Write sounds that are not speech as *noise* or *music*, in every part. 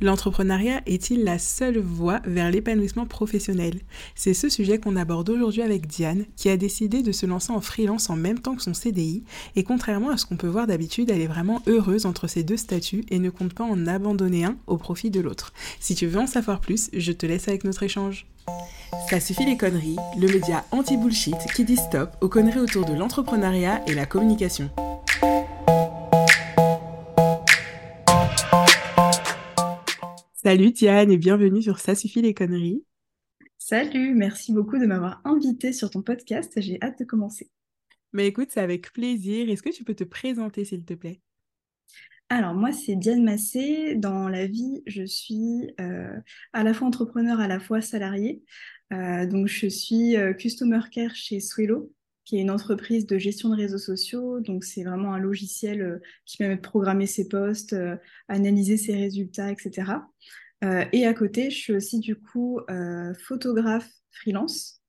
L'entrepreneuriat est-il la seule voie vers l'épanouissement professionnel? C'est ce sujet qu'on aborde aujourd'hui avec Diane, qui a décidé de se lancer en freelance en même temps que son CDI, et contrairement à ce qu'on peut voir d'habitude, elle est vraiment heureuse entre ces deux statuts et ne compte pas en abandonner un au profit de l'autre. Si tu veux en savoir plus, je te laisse avec notre échange. Ça suffit les conneries, le média anti-bullshit qui dit stop aux conneries autour de l'entrepreneuriat et la communication. Salut Diane et bienvenue sur Ça suffit les conneries. Salut, merci beaucoup de m'avoir invité sur ton podcast. J'ai hâte de commencer. Mais écoute, c'est avec plaisir. Est-ce que tu peux te présenter s'il te plaît? Alors moi, c'est Diane Massé. Dans la vie, je suis euh, à la fois entrepreneur, à la fois salarié. Euh, donc je suis euh, Customer Care chez Swello, qui est une entreprise de gestion de réseaux sociaux. Donc c'est vraiment un logiciel qui permet de programmer ses posts, analyser ses résultats, etc. Euh, et à côté, je suis aussi du coup euh, photographe freelance,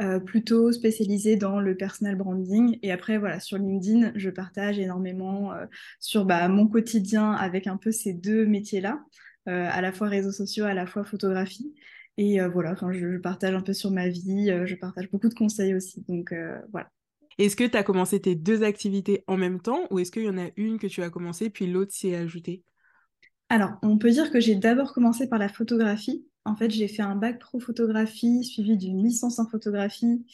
euh, plutôt spécialisée dans le personal branding. Et après, voilà, sur LinkedIn, je partage énormément sur bah, mon quotidien avec un peu ces deux métiers-là, à la fois réseaux sociaux, à la fois photographie. Et voilà, je, je, partage un peu sur ma vie, je partage beaucoup de conseils aussi. Donc voilà. Est-ce que tu as commencé tes deux activités en même temps ou est-ce qu'il y en a une que tu as commencé puis l'autre s'y est ajoutée? Alors, on peut dire que j'ai d'abord commencé par la photographie. En fait, j'ai fait un bac pro photographie suivi d'une licence en photographie.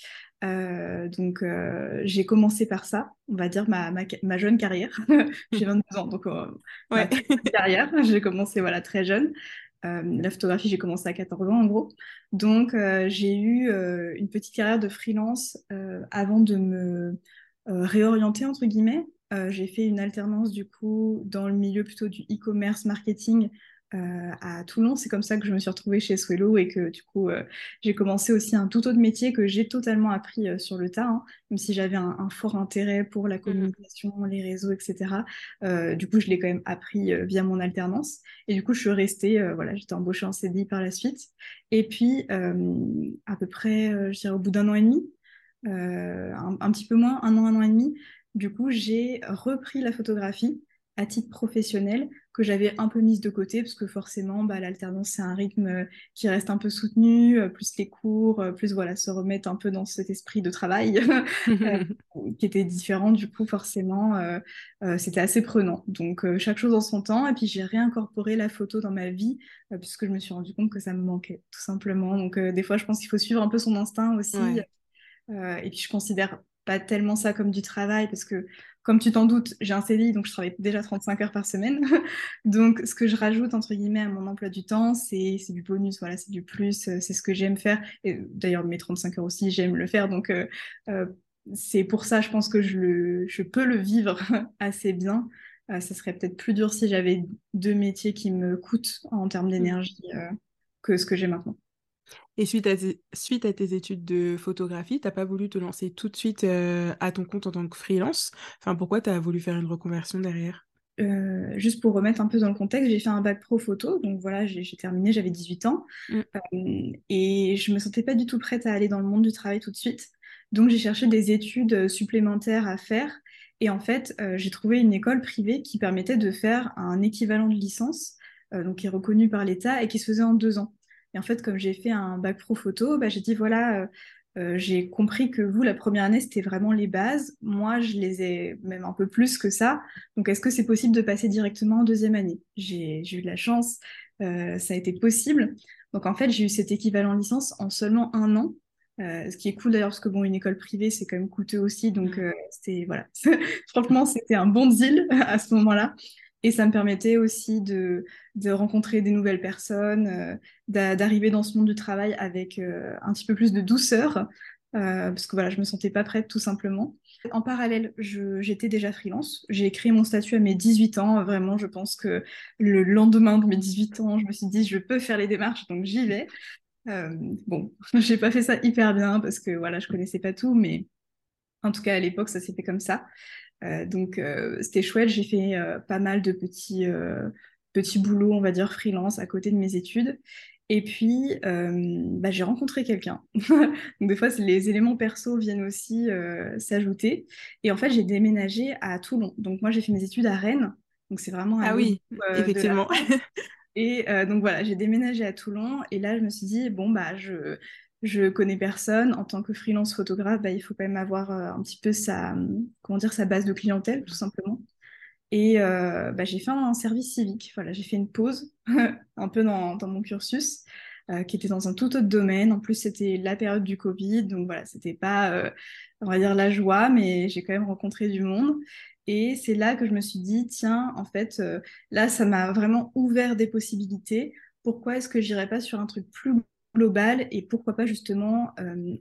Euh, donc, euh, j'ai commencé par ça, on va dire ma, ma, jeune carrière. *laughs* j'ai *laughs* 22 ans, donc euh, ma carrière. J'ai commencé voilà, très jeune. La photographie, j'ai commencé à 14 ans en gros. Donc, j'ai eu une petite carrière de freelance avant de me réorienter, entre guillemets, euh, j'ai fait une alternance du coup dans le milieu plutôt du e-commerce marketing euh, à Toulon. C'est comme ça que je me suis retrouvée chez Swello et que du coup euh, j'ai commencé aussi un tout autre métier que j'ai totalement appris sur le tas, hein, même si j'avais un, fort intérêt pour la mmh communication, les réseaux, etc. du coup je l'ai quand même appris via mon alternance et du coup je suis restée, voilà, j'étais embauchée en CDI par la suite. Et puis à peu près, je dirais au bout d'un an et demi, un, un, petit peu moins, un an, un an et demi, du coup, j'ai repris la photographie à titre professionnel que j'avais un peu mise de côté parce que forcément, bah, l'alternance, c'est un rythme euh, qui reste un peu soutenu, euh, plus les cours, euh, plus voilà, se remettre un peu dans cet esprit de travail *laughs* qui était différent. Du coup, forcément, c'était assez prenant. Donc, chaque chose en son temps. Et puis, j'ai réincorporé la photo dans ma vie puisque je me suis rendu compte que ça me manquait, tout simplement. Donc, des fois, je pense qu'il faut suivre un peu son instinct aussi. et puis, je considère pas tellement ça comme du travail parce que, comme tu t'en doutes, j'ai un CDI donc je travaille déjà 35 heures par semaine. *laughs* donc, ce que je rajoute entre guillemets à mon emploi du temps, c'est du bonus, voilà, c'est du plus, euh, c'est ce que j'aime faire. Et d'ailleurs, mes 35 heures aussi, j'aime le faire. Donc, euh, euh, c'est pour ça, je pense que je, le, je peux le vivre *laughs* assez bien. ça serait peut-être plus dur si j'avais deux métiers qui me coûtent en termes mmh. d'énergie que ce que j'ai maintenant. Et suite à, tes, suite à tes études de photographie, t'as pas voulu te lancer tout de suite euh, à ton compte en tant que freelance? Enfin, pourquoi tu as voulu faire une reconversion derrière? Euh, juste pour remettre un peu dans le contexte, j'ai fait un bac pro photo, donc voilà, j'ai terminé, j'avais 18 ans, mmh. euh, et je me sentais pas du tout prête à aller dans le monde du travail tout de suite. Donc j'ai cherché des études supplémentaires à faire, et en fait, j'ai trouvé une école privée qui permettait de faire un équivalent de licence, donc qui est reconnu par l'État et qui se faisait en deux ans. Et en fait, comme j'ai fait un bac pro photo, bah, j'ai dit voilà, euh, euh, j'ai compris que vous, la première année, c'était vraiment les bases. Moi, je les ai même un peu plus que ça. Donc, est-ce que c'est possible de passer directement en deuxième année? J'ai eu de la chance, euh, ça a été possible. Donc, en fait, j'ai eu cet équivalent licence en seulement un an. ce qui est cool d'ailleurs parce que bon une école privée c'est quand même coûteux aussi donc c'était voilà *laughs* franchement c'était un bon deal *laughs* à ce moment-là et ça me permettait aussi de, de rencontrer des nouvelles personnes, euh, d'arriver dans ce monde du travail avec euh, un petit peu plus de douceur, euh, parce que voilà, je me sentais pas prête tout simplement. En parallèle, j'étais déjà freelance. J'ai créé mon statut à mes 18 ans. Vraiment, je pense que le lendemain de mes 18 ans, je me suis dit, je peux faire les démarches, donc j'y vais. bon, *laughs* j'ai pas fait ça hyper bien parce que voilà, je connaissais pas tout, mais en tout cas à l'époque, ça s'est fait comme ça. Euh, donc euh, c'était chouette, j'ai fait euh, pas mal de petits, petits boulots, on va dire freelance à côté de mes études. Et puis, bah, j'ai rencontré quelqu'un. *laughs* Donc, des fois, les éléments perso viennent aussi s'ajouter. Et en fait, j'ai déménagé à Toulon. Donc, moi, j'ai fait mes études à Rennes. Donc, c'est vraiment Ah oui, effectivement. *laughs* Et donc voilà, j'ai déménagé à Toulon et là, je me suis dit, bon, bah, je, je connais personne. En tant que freelance photographe, bah, il faut quand même avoir un petit peu sa, comment dire, sa base de clientèle, tout simplement. Et bah, j'ai fait un, service civique. Voilà, j'ai fait une pause *laughs* un peu dans, mon cursus. Euh, qui était dans un tout autre domaine. En plus, c'était la période du Covid, donc voilà, c'était pas, euh, on va dire, la joie, mais j'ai quand même rencontré du monde. Et c'est là que je me suis dit, tiens, en fait, euh, là, ça m'a vraiment ouvert des possibilités. Pourquoi est-ce que j'irais pas sur un truc plus global et pourquoi pas justement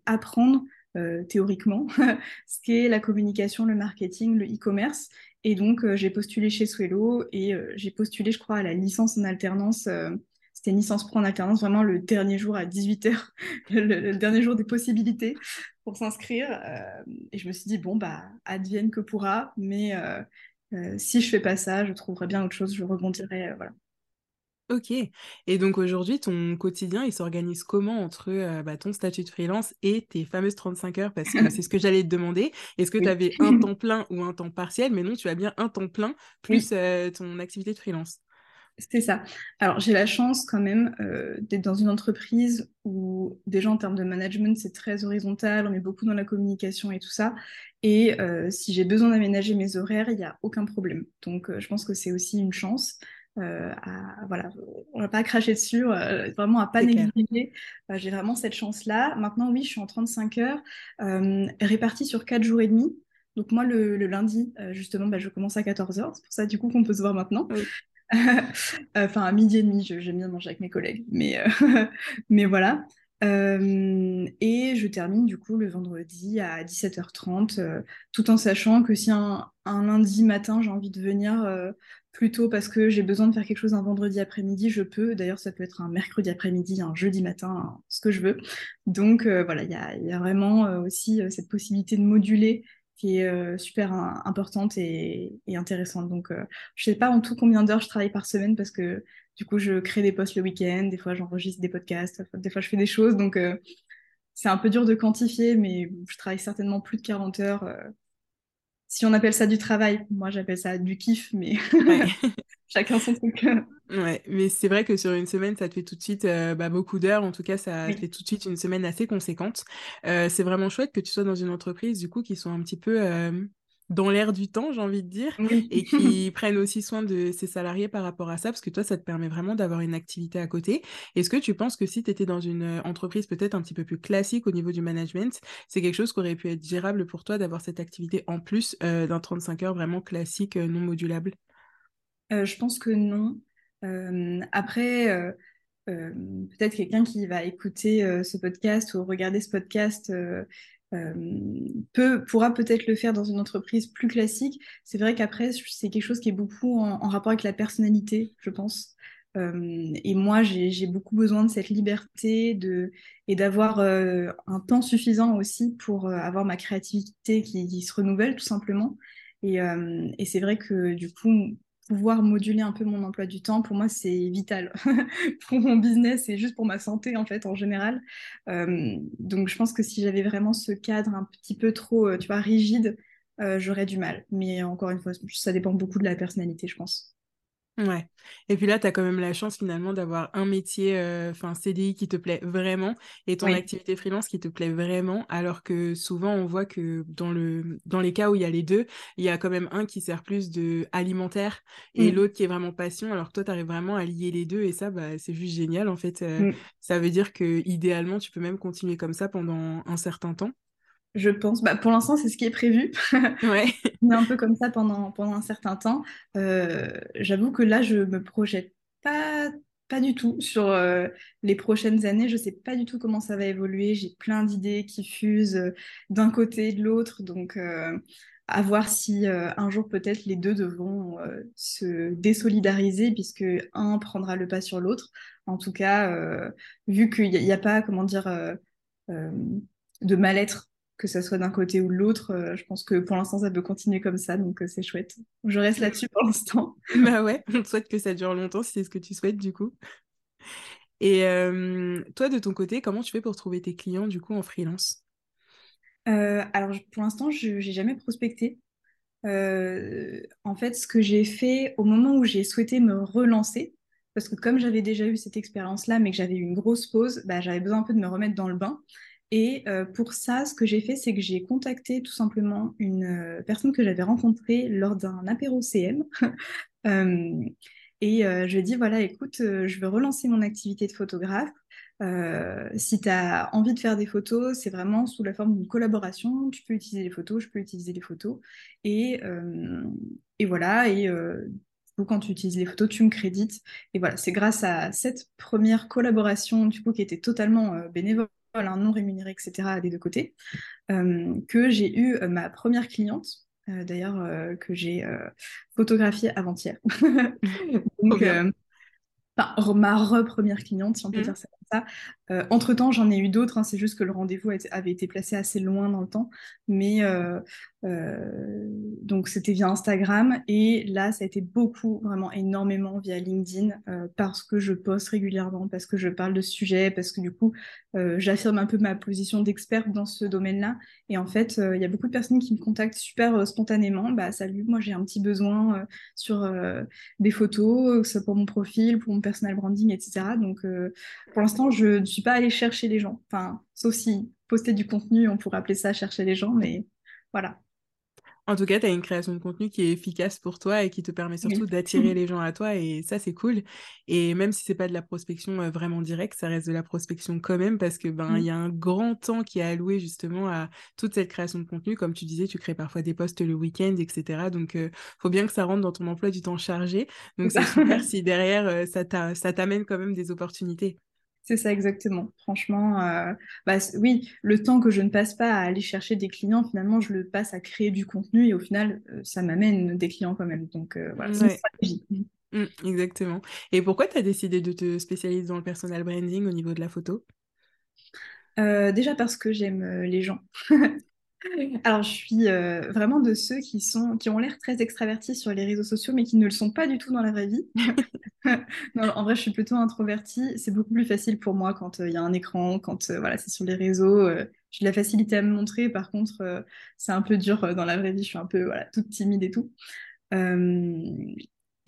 apprendre théoriquement *laughs* ce qu'est la communication, le marketing, le e-commerce. Et donc, j'ai postulé chez Swello et j'ai postulé, je crois, à la licence en alternance c'était licence pro en alternance, vraiment le dernier jour à 18h, *laughs* le, dernier jour des possibilités pour s'inscrire. Euh, et je me suis dit, bon, bah, advienne que pourra, mais euh, euh, si je fais pas ça, je trouverai bien autre chose, je rebondirai. voilà. Ok. Et donc aujourd'hui, ton quotidien, il s'organise comment entre bah, ton statut de freelance et tes fameuses 35 heures? Parce que c'est ce que j'allais te demander. Est-ce que tu avais un temps plein ou un temps partiel? Mais non, tu as bien un temps plein *laughs* plus ton activité de freelance. C'est ça. Alors, j'ai la chance quand même euh, d'être dans une entreprise où, déjà en termes de management, c'est très horizontal, on est beaucoup dans la communication et tout ça. Et si j'ai besoin d'aménager mes horaires, il n'y a aucun problème. Donc, je pense que c'est aussi une chance. À, voilà, on va pas cracher dessus, vraiment à pas négliger. j'ai vraiment cette chance-là. Maintenant, oui, je suis en 35 heures, répartie sur 4 jours et demi. Donc moi, le, lundi, justement, bah, je commence à 14h. C'est pour ça, du coup, qu'on peut se voir maintenant. *laughs* enfin, à midi et demi, j'aime bien manger avec mes collègues. Mais, euh, *laughs* mais voilà. Euh, et je termine du coup le vendredi à 17h30, euh, tout en sachant que si un, lundi matin j'ai envie de venir tôt parce que j'ai besoin de faire quelque chose un vendredi après-midi, je peux. D'ailleurs, ça peut être un mercredi après-midi, un jeudi matin, ce que je veux. Donc voilà, il y a, vraiment aussi cette possibilité de moduler qui est euh, super importante et, intéressante. Donc, euh, je sais pas en tout combien d'heures je travaille par semaine parce que du coup, je crée des posts le week-end, des fois j'enregistre des podcasts, des fois je fais des choses. Donc, euh, c'est un peu dur de quantifier, mais je travaille certainement plus de 40 heures. Si on appelle ça du travail, moi j'appelle ça du kiff, mais *laughs* *laughs* chacun son truc. Ouais, mais c'est vrai que sur une semaine, ça te fait tout de suite euh, bah, beaucoup d'heures. En tout cas, ça te fait tout de suite une semaine assez conséquente. Euh, c'est vraiment chouette que tu sois dans une entreprise, du coup, qui soit un petit peu euh, dans l'air du temps, j'ai envie de dire, et *laughs* qui prennent aussi soin de ses salariés par rapport à ça, parce que toi, ça te permet vraiment d'avoir une activité à côté. Est-ce que tu penses que si tu étais dans une entreprise peut-être un petit peu plus classique au niveau du management, c'est quelque chose qui aurait pu être gérable pour toi d'avoir cette activité en plus d'un 35 heures vraiment classique, non modulable? Je pense que non. Euh, après, euh, euh, peut-être quelqu'un qui va écouter ce podcast ou regarder ce podcast peut, pourra peut-être le faire dans une entreprise plus classique. C'est vrai qu'après, c'est quelque chose qui est beaucoup en, rapport avec la personnalité, je pense. et moi, j'ai beaucoup besoin de cette liberté de, et d'avoir un temps suffisant aussi pour avoir ma créativité qui, se renouvelle tout simplement. Et c'est vrai que du coup, pouvoir moduler un peu mon emploi du temps, pour moi, c'est vital *laughs* pour mon business et juste pour ma santé, en fait, en général. Euh, donc, je pense que si j'avais vraiment ce cadre un petit peu trop, euh, tu vois, rigide, euh, j'aurais du mal. Mais encore une fois, ça dépend beaucoup de la personnalité, je pense. Ouais. Et puis là, tu as quand même la chance finalement d'avoir un métier, euh, enfin CDI qui te plaît vraiment et ton activité freelance qui te plaît vraiment, alors que souvent on voit que dans, le, dans les cas où il y a les deux, il y a quand même un qui sert plus de alimentaire et mmh. l'autre qui est vraiment passion, alors que toi, tu arrives vraiment à lier les deux et ça, bah, c'est juste génial en fait. Euh, mmh. Ça veut dire que idéalement, tu peux même continuer comme ça pendant un certain temps je pense. Bah, pour l'instant, c'est ce qui est prévu. *laughs* Ouais. On est un peu comme ça pendant, pendant un certain temps. Euh, j'avoue que là, je me projette pas, pas du tout sur euh, les prochaines années. Je sais pas du tout comment ça va évoluer. J'ai plein d'idées qui fusent euh, d'un côté et de l'autre. Donc, à voir si un jour, peut-être, les deux devront se désolidariser puisque un prendra le pas sur l'autre. En tout cas, vu qu'il n'y a, a, pas, comment dire, de mal-être que ça soit d'un côté ou de l'autre. Euh, je pense que pour l'instant, ça peut continuer comme ça, donc euh, c'est chouette. Je reste là-dessus pour l'instant. *laughs* bah ouais, on te souhaite que ça dure longtemps si c'est ce que tu souhaites du coup. Et euh, toi, de ton côté, comment tu fais pour trouver tes clients du coup en freelance? Alors pour l'instant, je n'ai jamais prospecté. en fait, ce que j'ai fait au moment où j'ai souhaité me relancer, parce que comme j'avais déjà eu cette expérience-là, mais que j'avais eu une grosse pause, bah, j'avais besoin un peu de me remettre dans le bain. Et euh, pour ça, ce que j'ai fait, c'est que j'ai contacté tout simplement une euh, personne que j'avais rencontrée lors d'un apéro CM. *laughs* Euh, et je lui ai dit, voilà, écoute, je veux relancer mon activité de photographe. si tu as envie de faire des photos, c'est vraiment sous la forme d'une collaboration. Tu peux utiliser les photos, je peux utiliser les photos. Et, et voilà, et coup, quand tu utilises les photos, tu me crédites. Et voilà, c'est grâce à cette première collaboration, du coup, qui était totalement bénévole un non rémunéré, etc., des deux côtés, euh, que j'ai eu euh, ma première cliente, euh, d'ailleurs, que j'ai photographiée avant-hier. *laughs* Donc, enfin, ma re-première cliente, si on peut mmh. dire ça comme ça. Euh, entre-temps, j'en ai eu d'autres, hein, c'est juste que le rendez-vous avait été placé assez loin dans le temps. Mais euh, euh, donc, c'était via Instagram. Et là, ça a été beaucoup, vraiment énormément via LinkedIn parce que je poste régulièrement, parce que je parle de ce sujet, parce que du coup, j'affirme un peu ma position d'experte dans ce domaine-là. Et en fait, il y a beaucoup de personnes qui me contactent super spontanément. Bah, salut, moi, j'ai un petit besoin sur des photos, que ce soit pour mon profil, pour mon personal branding, etc. Donc, pour l'instant, je suis pas allée chercher les gens. Enfin, sauf si poster du contenu, on pourrait appeler ça chercher les gens, mais voilà. En tout cas, tu as une création de contenu qui est efficace pour toi et qui te permet surtout d'attirer les gens à toi et ça, c'est cool. Et même si c'est pas de la prospection euh, vraiment directe, ça reste de la prospection quand même parce que ben il y a un grand temps qui est alloué justement à toute cette création de contenu. Comme tu disais, tu crées parfois des posts le week-end, etc. Donc, il euh, faut bien que ça rentre dans ton emploi du temps chargé. Donc, c'est super *laughs* si derrière, euh, ça t'amène quand même des opportunités. C'est ça exactement. Franchement, euh, bah, oui, le temps que je ne passe pas à aller chercher des clients, finalement, je le passe à créer du contenu et au final, euh, ça m'amène des clients quand même. Donc euh, voilà, c'est une stratégie. Mmh, exactement. Et pourquoi tu as décidé de te spécialiser dans le personal branding au niveau de la photo? Déjà parce que j'aime les gens. *laughs* Alors, je suis vraiment de ceux qui, sont, qui ont l'air très extravertis sur les réseaux sociaux, mais qui ne le sont pas du tout dans la vraie vie. *laughs* non, en vrai, je suis plutôt introvertie. C'est beaucoup plus facile pour moi quand il y a un écran, quand voilà, c'est sur les réseaux. j'ai de la facilité à me montrer. Par contre, c'est un peu dur dans la vraie vie. Je suis un peu voilà, toute timide et tout.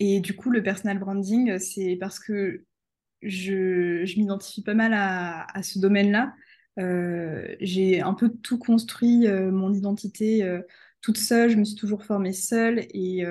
et du coup, le personal branding, c'est parce que je, je m'identifie pas mal à, à ce domaine-là. Euh, j'ai un peu tout construit, euh, mon identité euh, toute seule. Je me suis toujours formée seule et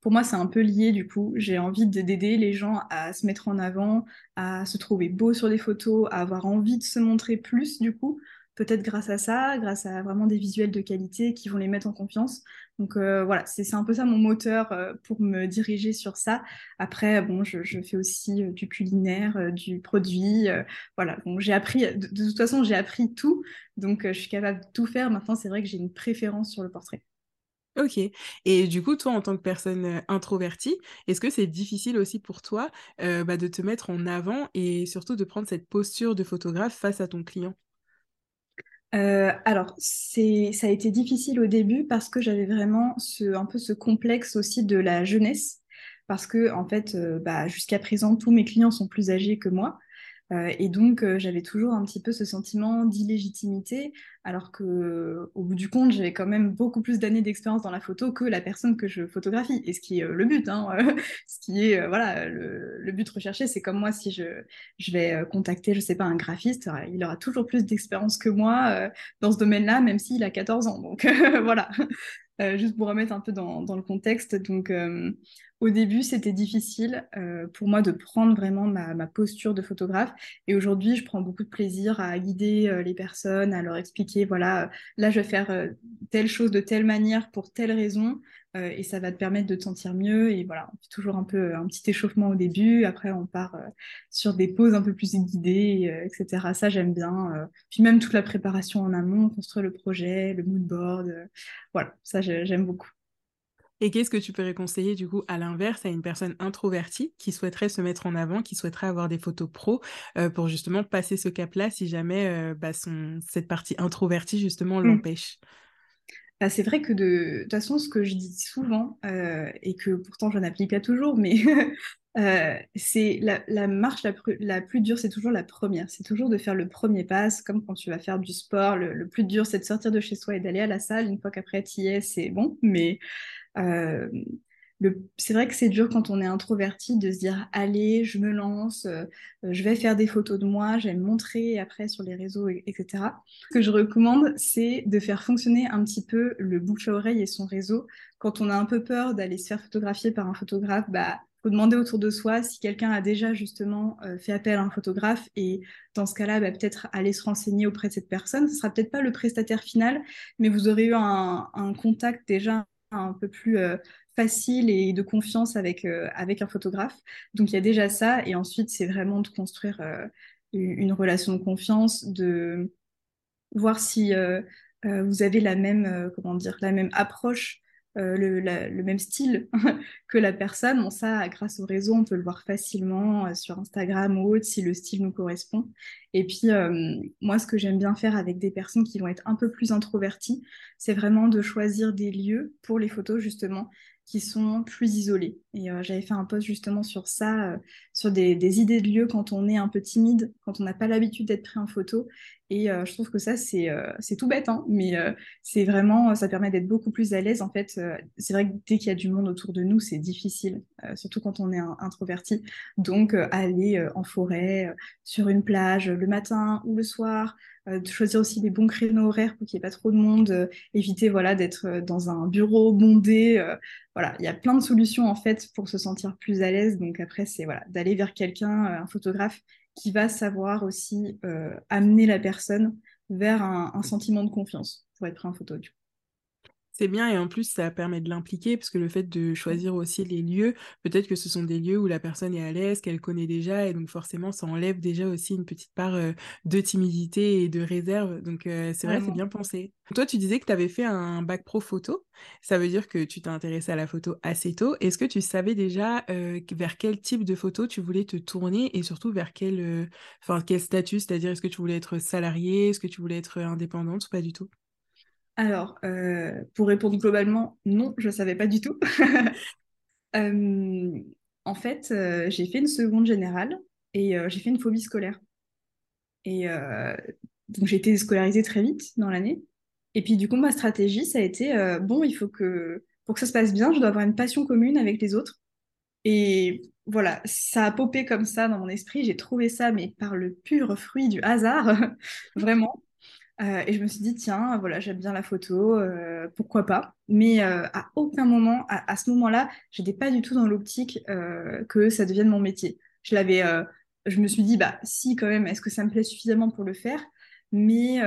pour moi, c'est un peu lié du coup. J'ai envie d'aider les gens à se mettre en avant, à se trouver beau sur les photos, à avoir envie de se montrer plus du coup peut-être grâce à ça, grâce à vraiment des visuels de qualité qui vont les mettre en confiance. Donc euh, voilà, c'est un peu ça mon moteur euh, pour me diriger sur ça. Après, bon, je, fais aussi euh, du culinaire, du produit. voilà, j'ai appris, de, toute façon, j'ai appris tout. Donc je suis capable de tout faire. Maintenant, c'est vrai que j'ai une préférence sur le portrait. Ok. Et du coup, toi, en tant que personne introvertie, est-ce que c'est difficile aussi pour toi bah, de te mettre en avant et surtout de prendre cette posture de photographe face à ton client? Euh, alors, ça a été difficile au début parce que j'avais vraiment ce, un peu ce complexe aussi de la jeunesse. Parce que, en fait, euh, bah, jusqu'à présent, tous mes clients sont plus âgés que moi. Euh, et donc, euh, j'avais toujours un petit peu ce sentiment d'illégitimité, alors que, au bout du compte, j'avais quand même beaucoup plus d'années d'expérience dans la photo que la personne que je photographie. Et ce qui est euh, le but, hein, *laughs* ce qui est, voilà, le, but recherché, c'est comme moi, si je, je vais contacter, je sais pas, un graphiste, il aura toujours plus d'expérience que moi dans ce domaine-là, même s'il a 14 ans. Donc, *laughs* voilà. juste pour remettre un peu dans, dans le contexte. Donc, au début, c'était difficile euh, pour moi de prendre vraiment ma, posture de photographe. Et aujourd'hui, je prends beaucoup de plaisir à guider euh, les personnes, à leur expliquer, voilà, là, je vais faire euh, telle chose de telle manière pour telle raison. et ça va te permettre de te sentir mieux. Et voilà, toujours un peu un petit échauffement au début. Après, on part sur des pauses un peu plus guidées, etc. Ça, j'aime bien. puis même toute la préparation en amont, construire le projet, le mood board. voilà, ça, j'aime beaucoup. Et qu'est-ce que tu pourrais conseiller du coup à l'inverse à une personne introvertie qui souhaiterait se mettre en avant, qui souhaiterait avoir des photos pro euh, pour justement passer ce cap-là si jamais euh, bah, son, cette partie introvertie justement mmh. l'empêche? Bah, c'est vrai que de, toute façon, ce que je dis souvent, euh, et que pourtant je n'applique pas toujours, mais *laughs* c'est la, marche la, plus dure, c'est toujours la première. C'est toujours de faire le premier pas, comme quand tu vas faire du sport. Le, le plus dur, c'est de sortir de chez soi et d'aller à la salle. Une fois qu'après tu y es, c'est bon. Mais euh, c'est vrai que c'est dur quand on est introverti de se dire allez, je me lance, euh, je vais faire des photos de moi, je vais me montrer après sur les réseaux, etc. Ce que je recommande, c'est de faire fonctionner un petit peu le bouche à oreille et son réseau. Quand on a un peu peur d'aller se faire photographier par un photographe, bah faut demander autour de soi si quelqu'un a déjà justement euh, fait appel à un photographe et dans ce cas-là, bah, peut-être aller se renseigner auprès de cette personne. Ce sera peut-être pas le prestataire final, mais vous aurez eu un, contact déjà un peu plus euh, facile et de confiance avec, euh, avec un photographe. Donc il y a déjà ça. Et ensuite, c'est vraiment de construire euh, une relation de confiance, de voir si vous avez la même, comment dire, la même approche le, le, même style *laughs* que la personne. Bon, ça, grâce au réseau, on peut le voir facilement sur Instagram ou autre si le style nous correspond. Et puis, moi, ce que j'aime bien faire avec des personnes qui vont être un peu plus introverties, c'est vraiment de choisir des lieux pour les photos, justement, qui sont plus isolés. Et euh, j'avais fait un post justement sur ça, euh, sur des, idées de lieux quand on est un peu timide, quand on n'a pas l'habitude d'être pris en photo. Et euh, je trouve que ça, c'est tout bête, hein, mais c'est vraiment, ça permet d'être beaucoup plus à l'aise. En fait, c'est vrai que dès qu'il y a du monde autour de nous, c'est difficile, surtout quand on est introverti. Donc, aller en forêt, sur une plage, le matin ou le soir, de choisir aussi les bons créneaux horaires pour qu'il n'y ait pas trop de monde, éviter voilà, d'être dans un bureau bondé. voilà, il y a plein de solutions en fait pour se sentir plus à l'aise. Donc après, c'est d'aller vers quelqu'un, un photographe, qui va savoir aussi amener la personne vers un, sentiment de confiance pour être pris en photo. C'est bien et en plus ça permet de l'impliquer parce que le fait de choisir aussi les lieux, peut-être que ce sont des lieux où la personne est à l'aise, qu'elle connaît déjà et donc forcément ça enlève déjà aussi une petite part de timidité et de réserve. Donc c'est vrai, c'est bien pensé. Toi, tu disais que tu avais fait un bac pro photo. Ça veut dire que tu t'es intéressé à la photo assez tôt. Est-ce que tu savais déjà vers quel type de photo tu voulais te tourner et surtout vers quel, enfin, quel statut? C'est-à-dire, est-ce que tu voulais être salarié? Est-ce que tu voulais être indépendante ou pas du tout? Alors, euh, pour répondre globalement, non, je ne savais pas du tout. *laughs* Euh, en fait, euh, j'ai fait une seconde générale et j'ai fait une phobie scolaire. Et donc, j'ai été scolarisée très vite dans l'année. Et puis, du coup, ma stratégie, ça a été, bon, il faut que, pour que ça se passe bien, je dois avoir une passion commune avec les autres. Et voilà, ça a popé comme ça dans mon esprit. J'ai trouvé ça, mais par le pur fruit du hasard, *laughs* vraiment. Euh, et je me suis dit, tiens, voilà, j'aime bien la photo, euh, pourquoi pas. Mais euh, à aucun moment, à, ce moment-là, j'étais pas du tout dans l'optique que ça devienne mon métier. Je l'avais, je me suis dit, bah si quand même, est-ce que ça me plaît suffisamment pour le faire? Mais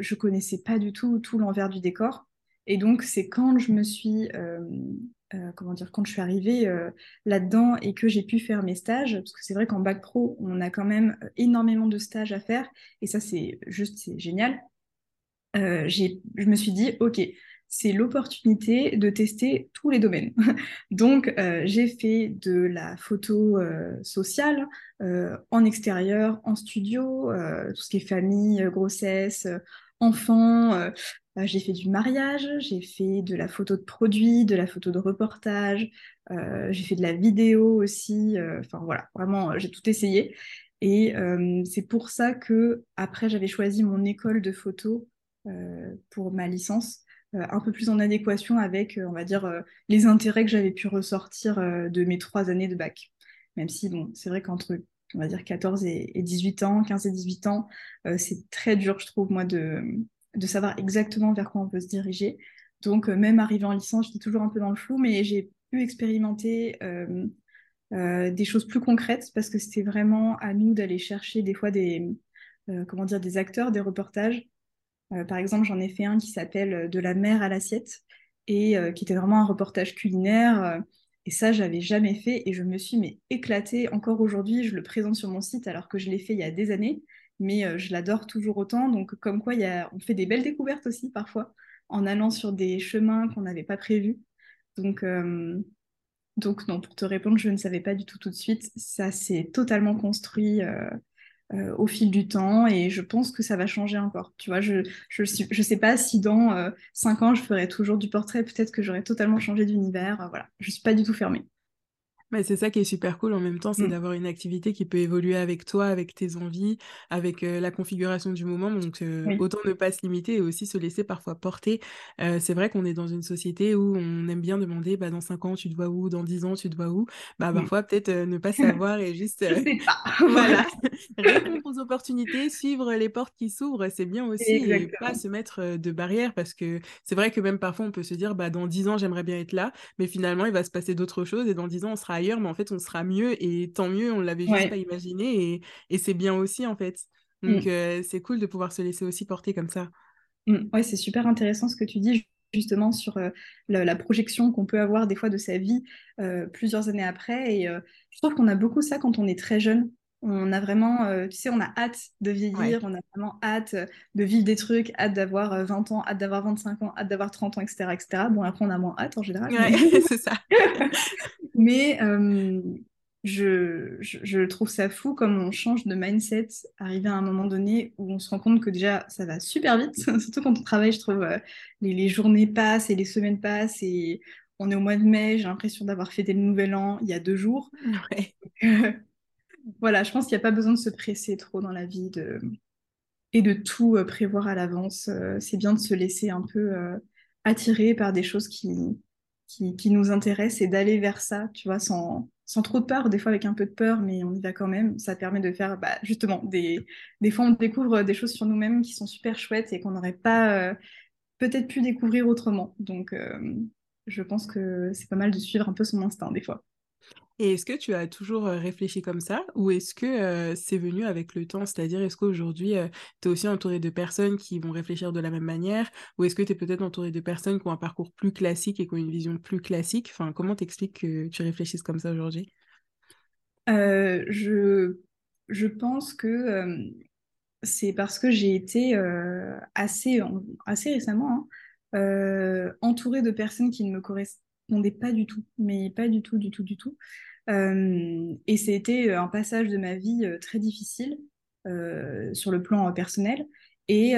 je connaissais pas du tout tout l'envers du décor. Et donc c'est quand je me suis comment dire, quand je suis arrivée là-dedans et que j'ai pu faire mes stages, parce que c'est vrai qu'en bac pro, on a quand même énormément de stages à faire, et ça c'est juste, c'est génial. je me suis dit, ok, c'est l'opportunité de tester tous les domaines. *laughs* Donc, j'ai fait de la photo sociale en extérieur, en studio, tout ce qui est famille, grossesse, enfants. Euh, j'ai fait du mariage, j'ai fait de la photo de produit, de la photo de reportage, euh, j'ai fait de la vidéo aussi. Euh, enfin voilà, vraiment, j'ai tout essayé. Et c'est pour ça que après j'avais choisi mon école de photo pour ma licence, un peu plus en adéquation avec, on va dire, les intérêts que j'avais pu ressortir de mes trois années de bac. Même si, bon, c'est vrai qu'entre on va dire 14 et, 18 ans, 15 et 18 ans, c'est très dur, je trouve, moi, de, de savoir exactement vers quoi on peut se diriger. Donc, euh, même arrivé en licence, j'étais toujours un peu dans le flou, mais j'ai pu expérimenter euh, euh, des choses plus concrètes parce que c'était vraiment à nous d'aller chercher des fois des, comment dire, des acteurs, des reportages. par exemple, j'en ai fait un qui s'appelle De la mer à l'assiette et qui était vraiment un reportage culinaire. Et ça, j'avais jamais fait et je me suis mais éclatée. Encore aujourd'hui, je le présente sur mon site alors que je l'ai fait il y a des années mais euh, je l'adore toujours autant. Donc, comme quoi, on fait des belles découvertes aussi parfois en allant sur des chemins qu'on n'avait pas prévus. Donc, euh, donc, non, pour te répondre, je ne savais pas du tout tout de suite. Ça s'est totalement construit euh, au fil du temps et je pense que ça va changer encore. Tu vois, je je, je, sais pas si dans cinq ans, je ferai toujours du portrait. Peut-être que j'aurai totalement changé d'univers. voilà, je suis pas du tout fermée. Mais c'est ça qui est super cool en même temps, c'est Mm. d'avoir une activité qui peut évoluer avec toi, avec tes envies, avec euh, la configuration du moment. Donc, euh, Oui, autant ne pas se limiter et aussi se laisser parfois porter. Euh, c'est vrai qu'on est dans une société où on aime bien demander, bah, dans 5 ans, tu te vois où? Dans 10 ans, tu te vois où? Bah, Mm. parfois, peut-être ne pas *laughs* savoir et juste, je sais pas. *laughs* voilà, *laughs* répondre aux opportunités, suivre les portes qui s'ouvrent, c'est bien aussi et pas exactement. se mettre de barrières parce que c'est vrai que même parfois, on peut se dire, bah, dans 10 ans, j'aimerais bien être là. Mais finalement, il va se passer d'autres choses et dans 10 ans, on sera ailleurs, mais en fait, on sera mieux et tant mieux, on l'avait juste pas Ouais. imaginé et, et c'est bien aussi, en fait. Donc, Mm. euh, c'est cool de pouvoir se laisser aussi porter comme ça. Mm. Ouais, c'est super intéressant ce que tu dis justement sur euh, la, la projection qu'on peut avoir des fois de sa vie euh, plusieurs années après. Et je trouve qu'on a beaucoup ça quand on est très jeune. On a vraiment, euh, tu sais, on a hâte de Ouais. vieillir, on a vraiment hâte euh, de vivre des trucs, hâte d'avoir euh, 20 ans, hâte d'avoir 25 ans, hâte d'avoir 30 ans, etc., etc. Bon, après, on a moins hâte en général, mais *laughs* c'est ça. *laughs* Mais euh, je, je, je trouve ça fou comme on change de mindset, arrivé à un moment donné où on se rend compte que déjà ça va super vite, *laughs* surtout quand on travaille, je trouve, euh, les, les journées passent et les semaines passent et on est au mois de mai, j'ai l'impression d'avoir fêté le nouvel an il y a deux jours. Ouais. Voilà, je pense qu'il n'y a pas besoin de se presser trop dans la vie de... et de tout euh, prévoir à l'avance. Euh, c'est bien de se laisser un peu euh, attirer par des choses qui, qui, nous intéressent et d'aller vers ça, tu vois, sans, sans trop de peur, des fois avec un peu de peur, mais on y va quand même. Ça permet de faire, bah, justement, des, des fois on découvre des choses sur nous-mêmes qui sont super chouettes et qu'on n'aurait pas peut-être pu découvrir autrement. Donc, je pense que c'est pas mal de suivre un peu son instinct des fois. Et est-ce que tu as toujours réfléchi comme ça? Ou est-ce que c'est venu avec le temps? C'est-à-dire, est-ce qu'aujourd'hui, tu es aussi entouré de personnes qui vont réfléchir de la même manière? Ou est-ce que tu es peut-être entouré de personnes qui ont un parcours plus classique et qui ont une vision plus classique? Enfin, comment t'expliques que tu réfléchisses comme ça aujourd'hui? Je, pense que c'est parce que j'ai été assez, récemment hein, entourée de personnes qui ne me correspondaient pas du tout, mais pas du tout, du tout, du tout. Et c'était un passage de ma vie très difficile sur le plan personnel. Et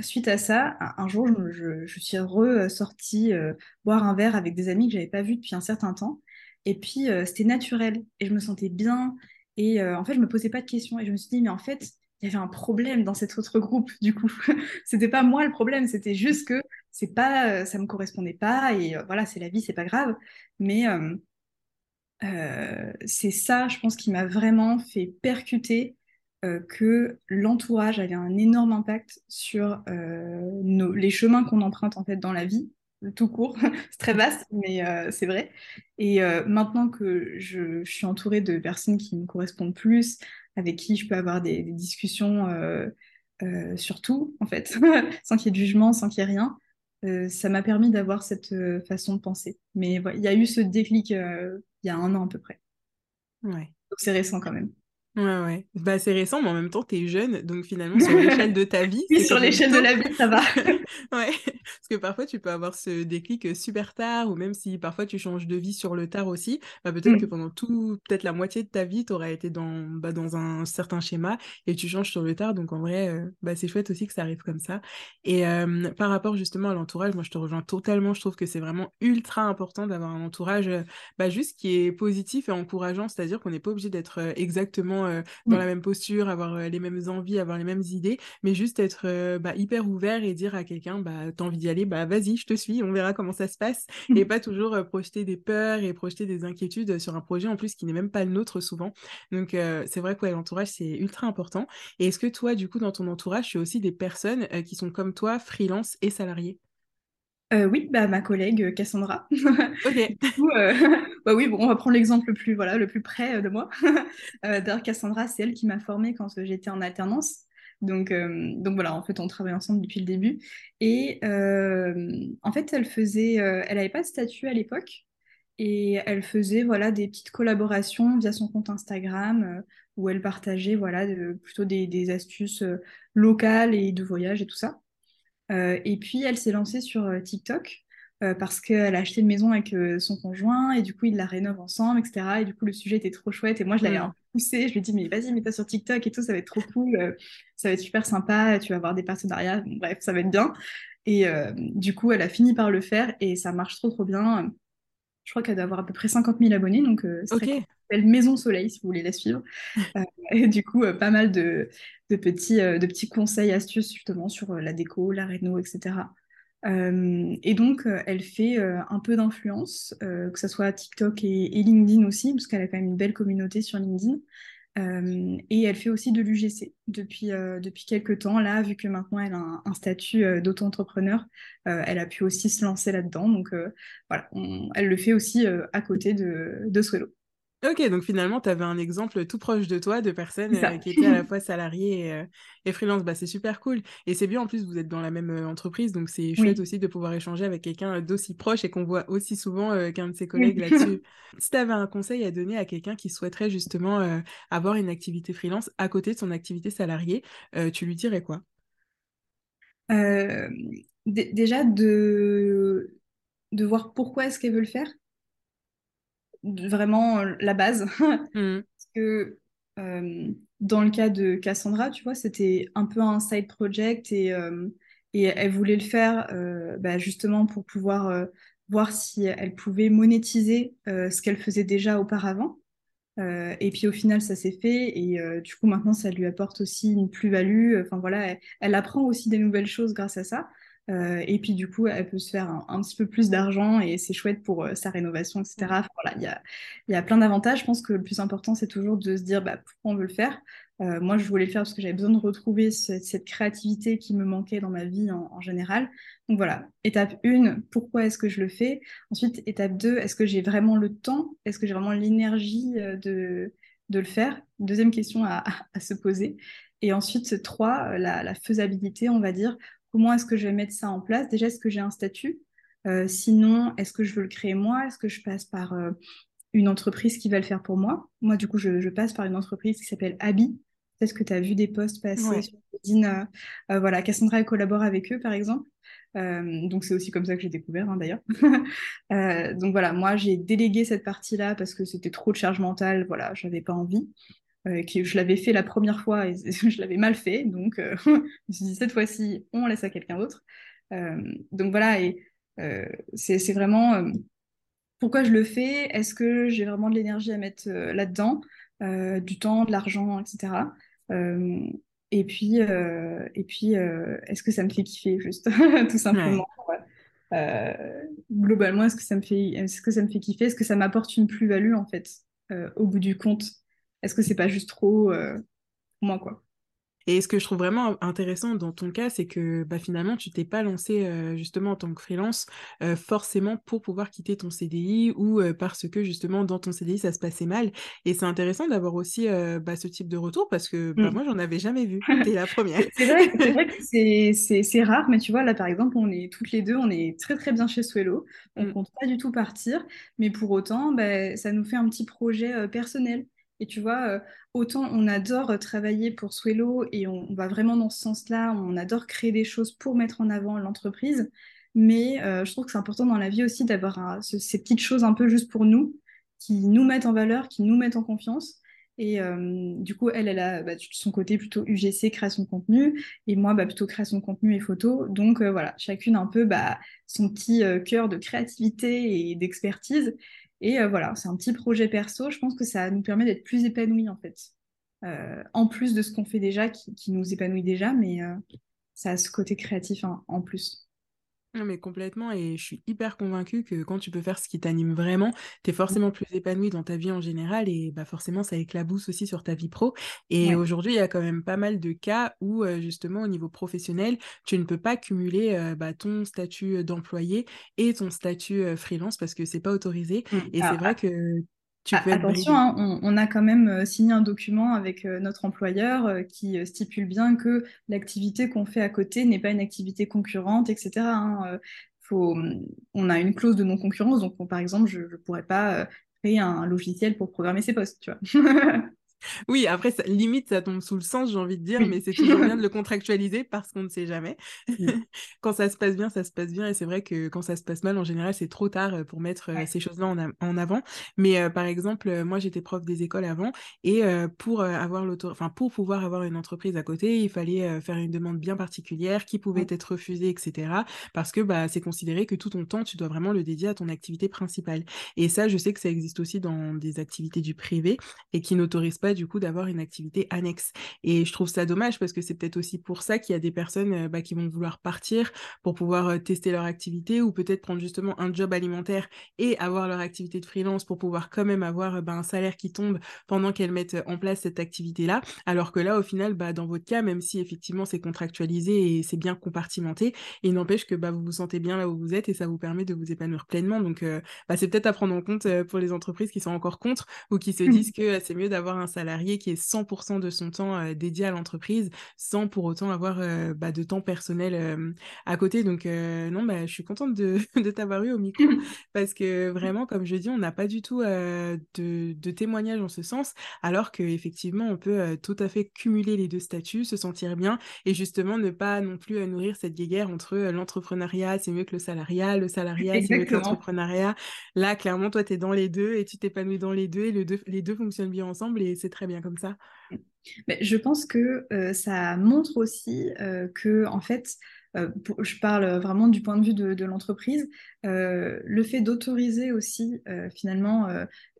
suite à ça, un, jour, je, suis ressortie boire un verre avec des amis que j'avais pas vus depuis un certain temps. Et puis, c'était naturel et je me sentais bien. Et en fait, je me posais pas de questions. Et je me suis dit, mais en fait, il y avait un problème dans cet autre groupe, du coup. *laughs* c'était pas moi le problème, c'était juste que c'est pas, ça me correspondait pas. Et voilà, c'est la vie, c'est pas grave. Mais euh, c'est ça, je pense, qui m'a vraiment fait percuter euh, que l'entourage avait un énorme impact sur euh, nos, les chemins qu'on emprunte en fait dans la vie, tout court. *laughs* c'est très vaste, mais c'est vrai. Et maintenant que je, suis entourée de personnes qui me correspondent plus, avec qui je peux avoir des, discussions sur tout, en fait, *laughs* sans qu'il y ait de jugement, sans qu'il y ait rien. Ça m'a permis d'avoir cette façon de penser. Mais il y a eu ce déclic il y a un an à peu près. Ouais. Donc c'est récent quand même. Ouais, ouais. Bah, c'est récent, mais en même temps, t'es jeune. Donc, finalement, sur *laughs* l'échelle de ta vie, oui, sur l'échelle de la vie, ça va. *laughs* Ouais. Parce que parfois, tu peux avoir ce déclic super tard, ou même si parfois tu changes de vie sur le tard aussi, bah, peut-être que Mm. pendant tout, peut-être la moitié de ta vie, t'auras été dans, bah, dans un certain schéma et tu changes sur le tard. Donc, en vrai, euh, bah, c'est chouette aussi que ça arrive comme ça. Et euh, par rapport justement à l'entourage, moi, je te rejoins totalement. Je trouve que c'est vraiment ultra important d'avoir un entourage, euh, bah, juste qui est positif et encourageant. C'est-à-dire qu'on n'est pas obligé d'être euh, exactement euh, dans la Mm. même posture, avoir euh, les mêmes envies, avoir les mêmes idées, mais juste être euh, bah, hyper ouvert et dire à quelqu'un, bah, t'as envie d'y aller, bah vas-y, je te suis, on verra comment ça se passe, et pas toujours projeter des peurs et projeter des inquiétudes sur un projet en plus qui n'est même pas le nôtre souvent. Donc c'est vrai que ouais, l'entourage c'est ultra important. Et est-ce que toi, du coup, dans ton entourage, tu as aussi des personnes qui sont comme toi, freelance et salariés? Euh, oui, bah, ma collègue euh, Cassandra. *laughs* Ok. Du coup, euh, *laughs* bah oui, bon, on va prendre l'exemple le plus, voilà, le plus près de moi. *laughs* D'ailleurs, Cassandra, c'est elle qui m'a formée quand j'étais en alternance. Donc, euh, donc voilà, en fait, on travaille ensemble depuis le début. Et en fait, elle faisait, elle n'avait pas de statut à l'époque. Et elle faisait voilà, des petites collaborations via son compte Instagram où elle partageait voilà, de- plutôt des, des astuces locales et de voyage et tout ça. Euh, et puis, elle s'est lancée sur euh, TikTok euh, parce qu'elle a acheté une maison avec euh, son conjoint et du coup, ils la rénovent ensemble, etc. Et du coup, le sujet était trop chouette. Et moi, je l'avais un peu poussé. Je lui ai dit, mais vas-y, mets-toi sur TikTok et tout, ça va être trop cool. euh, ça va être super sympa. Tu vas avoir des partenariats. Bon, bref, ça va être bien. Et du coup, elle a fini par le faire et ça marche trop, trop bien. Je crois qu'elle doit avoir à peu près 50 000 abonnés, donc c'est Ok. très s'appelle Maison Soleil, si vous voulez la suivre. *laughs* et du coup, pas mal de, de petits, de petits conseils, astuces justement sur la déco, la réno, etc. Euh, et donc, euh, elle fait euh, un peu d'influence, que ce soit TikTok et, LinkedIn aussi, parce qu'elle a quand même une belle communauté sur LinkedIn. Et elle fait aussi de l'UGC depuis, depuis quelques temps. Là, vu que maintenant elle a un, statut d'auto-entrepreneur, elle a pu aussi se lancer là-dedans. Donc voilà, elle le fait aussi à côté de, de. Ok, donc finalement, tu avais un exemple tout proche de toi de personnes euh, qui étaient à la *laughs* fois salariées et, euh, freelance. Bah, c'est super cool. Et c'est bien, en plus, vous êtes dans la même euh, entreprise, donc c'est chouette aussi de pouvoir échanger avec quelqu'un d'aussi proche et qu'on voit aussi souvent qu'un de ses collègues là-dessus. *laughs* si tu avais un conseil à donner à quelqu'un qui souhaiterait justement avoir une activité freelance à côté de son activité salariée, tu lui dirais quoi? Déjà, de... de voir pourquoi est-ce qu'elle veut le faire? Vraiment euh, la base. *laughs* Mmh. Parce que euh, dans le cas de Cassandra, tu vois, c'était un peu un side project et, euh, et elle voulait le faire bah, justement pour pouvoir voir si elle pouvait monétiser ce qu'elle faisait déjà auparavant. et puis au final, ça s'est fait et du coup maintenant, ça lui apporte aussi une plus-value. Enfin voilà, elle, apprend aussi des nouvelles choses grâce à ça. Euh, et puis du coup, elle peut se faire un, petit peu plus d'argent et c'est chouette pour euh, sa rénovation, etc. voilà, il y a, y a, plein d'avantages. Je pense que le plus important, c'est toujours de se dire bah, pourquoi on veut le faire? Euh, moi, je voulais le faire parce que j'avais besoin de retrouver cette créativité qui me manquait dans ma vie en, général. Donc voilà, étape 1, pourquoi est-ce que je le fais? Ensuite, étape 2, est-ce que j'ai vraiment le temps? Est-ce que j'ai vraiment l'énergie de, de le faire? Deuxième question à, *laughs* à, se poser. Et ensuite, 3, la, la faisabilité, on va dire comment est-ce que je vais mettre ça en place? Déjà, est-ce que j'ai un statut? Euh, Sinon, est-ce que je veux le créer moi? Est-ce que je passe par euh, une entreprise qui va le faire pour moi? Moi, du coup, je, passe par une entreprise qui s'appelle Abi. Peut-être que tu as vu des posts passer sur LinkedIn. Euh, voilà, Cassandra elle collabore avec eux, par exemple. donc c'est aussi comme ça que j'ai découvert hein, d'ailleurs. *laughs* donc voilà, moi j'ai délégué cette partie-là parce que c'était trop de charge mentale, voilà, j'avais pas envie. Euh, que je l'avais fait la première fois et *laughs* je l'avais mal fait. Donc, euh, *laughs* je me suis dit, cette fois-ci, on laisse à quelqu'un d'autre. Euh, donc voilà, et c'est vraiment pourquoi je le fais? Est-ce que j'ai vraiment de l'énergie à mettre là-dedans, du temps, de l'argent, etc. et puis, et puis est-ce que ça me fait kiffer, juste, *laughs* tout simplement? globalement, est-ce que ça me fait, est-ce que ça me fait kiffer? Est-ce que ça m'apporte une plus-value en fait, au bout du compte? Est-ce que c'est pas juste trop euh, pour moi, quoi? Et ce que je trouve vraiment intéressant dans ton cas, c'est que bah, finalement, tu t'es pas lancé euh, justement en tant que freelance euh, forcément pour pouvoir quitter ton CDI ou parce que justement dans ton CDI ça se passait mal. Et c'est intéressant d'avoir aussi bah, ce type de retour parce que bah, mm. moi j'en avais jamais vu. *laughs* T'es la première. c'est vrai, vrai, que c'est rare, mais tu vois là par exemple, on est toutes les deux, on est très très bien chez Swello. On mm. compte pas du tout partir, mais pour autant, bah, ça nous fait un petit projet personnel. Et tu vois, euh, autant on adore travailler pour Swello et on, va vraiment dans ce sens-là, on adore créer des choses pour mettre en avant l'entreprise, mais euh, je trouve que c'est important dans la vie aussi d'avoir ces petites choses un peu juste pour nous, qui nous mettent en valeur, qui nous mettent en confiance. Et euh, du coup, elle, elle a bah, son côté plutôt UGC, création de contenu, et moi, bah, plutôt création de contenu et photo. Donc voilà, chacune un peu bah, son petit cœur de créativité et d'expertise. Et euh, voilà, c'est un petit projet perso. Je pense que ça nous permet d'être plus épanouis en fait. Euh, en plus de ce qu'on fait déjà, qui, nous épanouit déjà, mais euh, ça a ce côté créatif en plus. Non, mais complètement, et je suis hyper convaincue que quand tu peux faire ce qui t'anime vraiment, tu es forcément plus épanoui dans ta vie en général, et bah forcément, ça éclabousse aussi sur ta vie pro. Et aujourd'hui, il y a quand même pas mal de cas où, justement, au niveau professionnel, tu ne peux pas cumuler bah, ton statut d'employé et ton statut freelance parce que c'est pas autorisé. Mmh. Et c'est vrai que ah, attention, hein, on, a quand même euh, signé un document avec euh, notre employeur euh, qui stipule bien que l'activité qu'on fait à côté n'est pas une activité concurrente, etc. Hein, faut, on a une clause de non-concurrence, donc par exemple, je ne pourrais pas créer un logiciel pour programmer ses postes, tu vois. *laughs* Oui, après, limite, ça tombe sous le sens, j'ai envie de dire, mais c'est toujours bien de *laughs* le contractualiser parce qu'on ne sait jamais. *laughs* quand ça se passe bien, ça se passe bien. Et c'est vrai que quand ça se passe mal, en général, c'est trop tard euh, pour mettre euh, ces choses-là en, avant. Mais euh, par exemple, moi, j'étais prof des écoles avant et pour avoir enfin, pour pouvoir avoir une entreprise à côté, il fallait faire une demande bien particulière qui pouvait être refusée, etc. Parce que bah, c'est considéré que tout ton temps, tu dois vraiment le dédier à ton activité principale. Et ça, je sais que ça existe aussi dans des activités du privé et qui n'autorisent pas du coup d'avoir une activité annexe. Et je trouve ça dommage parce que c'est peut-être aussi pour ça qu'il y a des personnes bah, qui vont vouloir partir pour pouvoir tester leur activité ou peut-être prendre justement un job alimentaire et avoir leur activité de freelance pour pouvoir quand même avoir bah, un salaire qui tombe pendant qu'elles mettent en place cette activité-là. Alors que là, au final, bah, dans votre cas, même si effectivement c'est contractualisé et c'est bien compartimenté, il n'empêche que bah, vous vous sentez bien là où vous êtes et ça vous permet de vous épanouir pleinement. Donc, bah, c'est peut-être à prendre en compte pour les entreprises qui sont encore contre ou qui se disent que c'est mieux d'avoir un salarié qui est 100% de son temps dédié à l'entreprise sans pour autant avoir bah, de temps personnel à côté. Donc, non, bah, je suis contente de, *laughs* de t'avoir eu au micro *laughs* parce que vraiment, comme je dis, on n'a pas du tout de, de témoignages en ce sens, alors qu'effectivement, on peut tout à fait cumuler les deux statuts, se sentir bien et justement ne pas non plus nourrir cette guéguerre entre l'entrepreneuriat, c'est mieux que le salariat, le salariat, c'est mieux que l'entrepreneuriat. Là, clairement, toi, tu es dans les deux et tu t'épanouis dans les deux et les deux fonctionnent bien ensemble et c'est très bien comme ça. Mais je pense que euh, ça montre aussi euh, que, en fait, euh, je parle vraiment du point de vue de, l'entreprise, le fait d'autoriser aussi finalement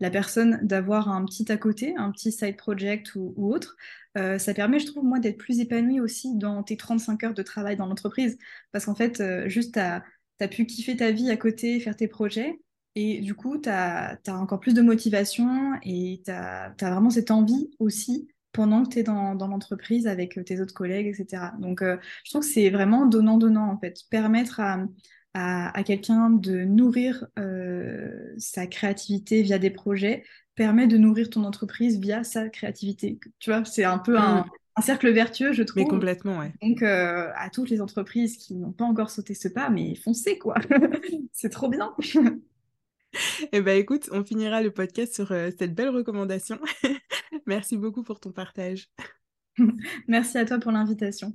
la personne d'avoir un petit à côté, un petit side project ou, autre, ça permet, je trouve, moi, d'être plus épanoui aussi dans tes 35 heures de travail dans l'entreprise. Parce qu'en fait, juste, tu as, pu kiffer ta vie à côté, faire tes projets. Et du coup, tu as, as, encore plus de motivation et tu as, as, vraiment cette envie aussi pendant que tu es dans, l'entreprise avec euh, tes autres collègues, etc. Donc, euh, je trouve que c'est vraiment donnant-donnant, en fait. Permettre à, à, quelqu'un de nourrir euh, sa créativité via des projets permet de nourrir ton entreprise via sa créativité. Tu vois, c'est un peu un, mm. cercle vertueux, je trouve. Mais complètement, ouais. Donc, à toutes les entreprises qui n'ont pas encore sauté ce pas, mais foncez, quoi. *laughs* c'est trop bien. *laughs* Eh bien, écoute, on finira le podcast sur cette belle recommandation. *laughs* Merci beaucoup pour ton partage. *laughs* Merci à toi pour l'invitation.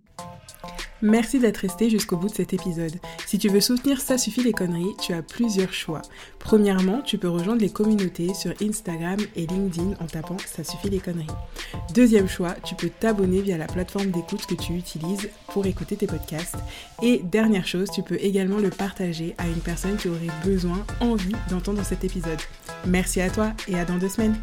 Merci d'être resté jusqu'au bout de cet épisode. Si tu veux soutenir Ça suffit les conneries, tu as plusieurs choix. Premièrement, tu peux rejoindre les communautés sur Instagram et LinkedIn en tapant Ça suffit les conneries. Deuxième choix, tu peux t'abonner via la plateforme d'écoute que tu utilises pour écouter tes podcasts. Et dernière chose, tu peux également le partager à une personne qui aurait besoin, envie d'entendre cet épisode. Merci à toi et à dans deux semaines.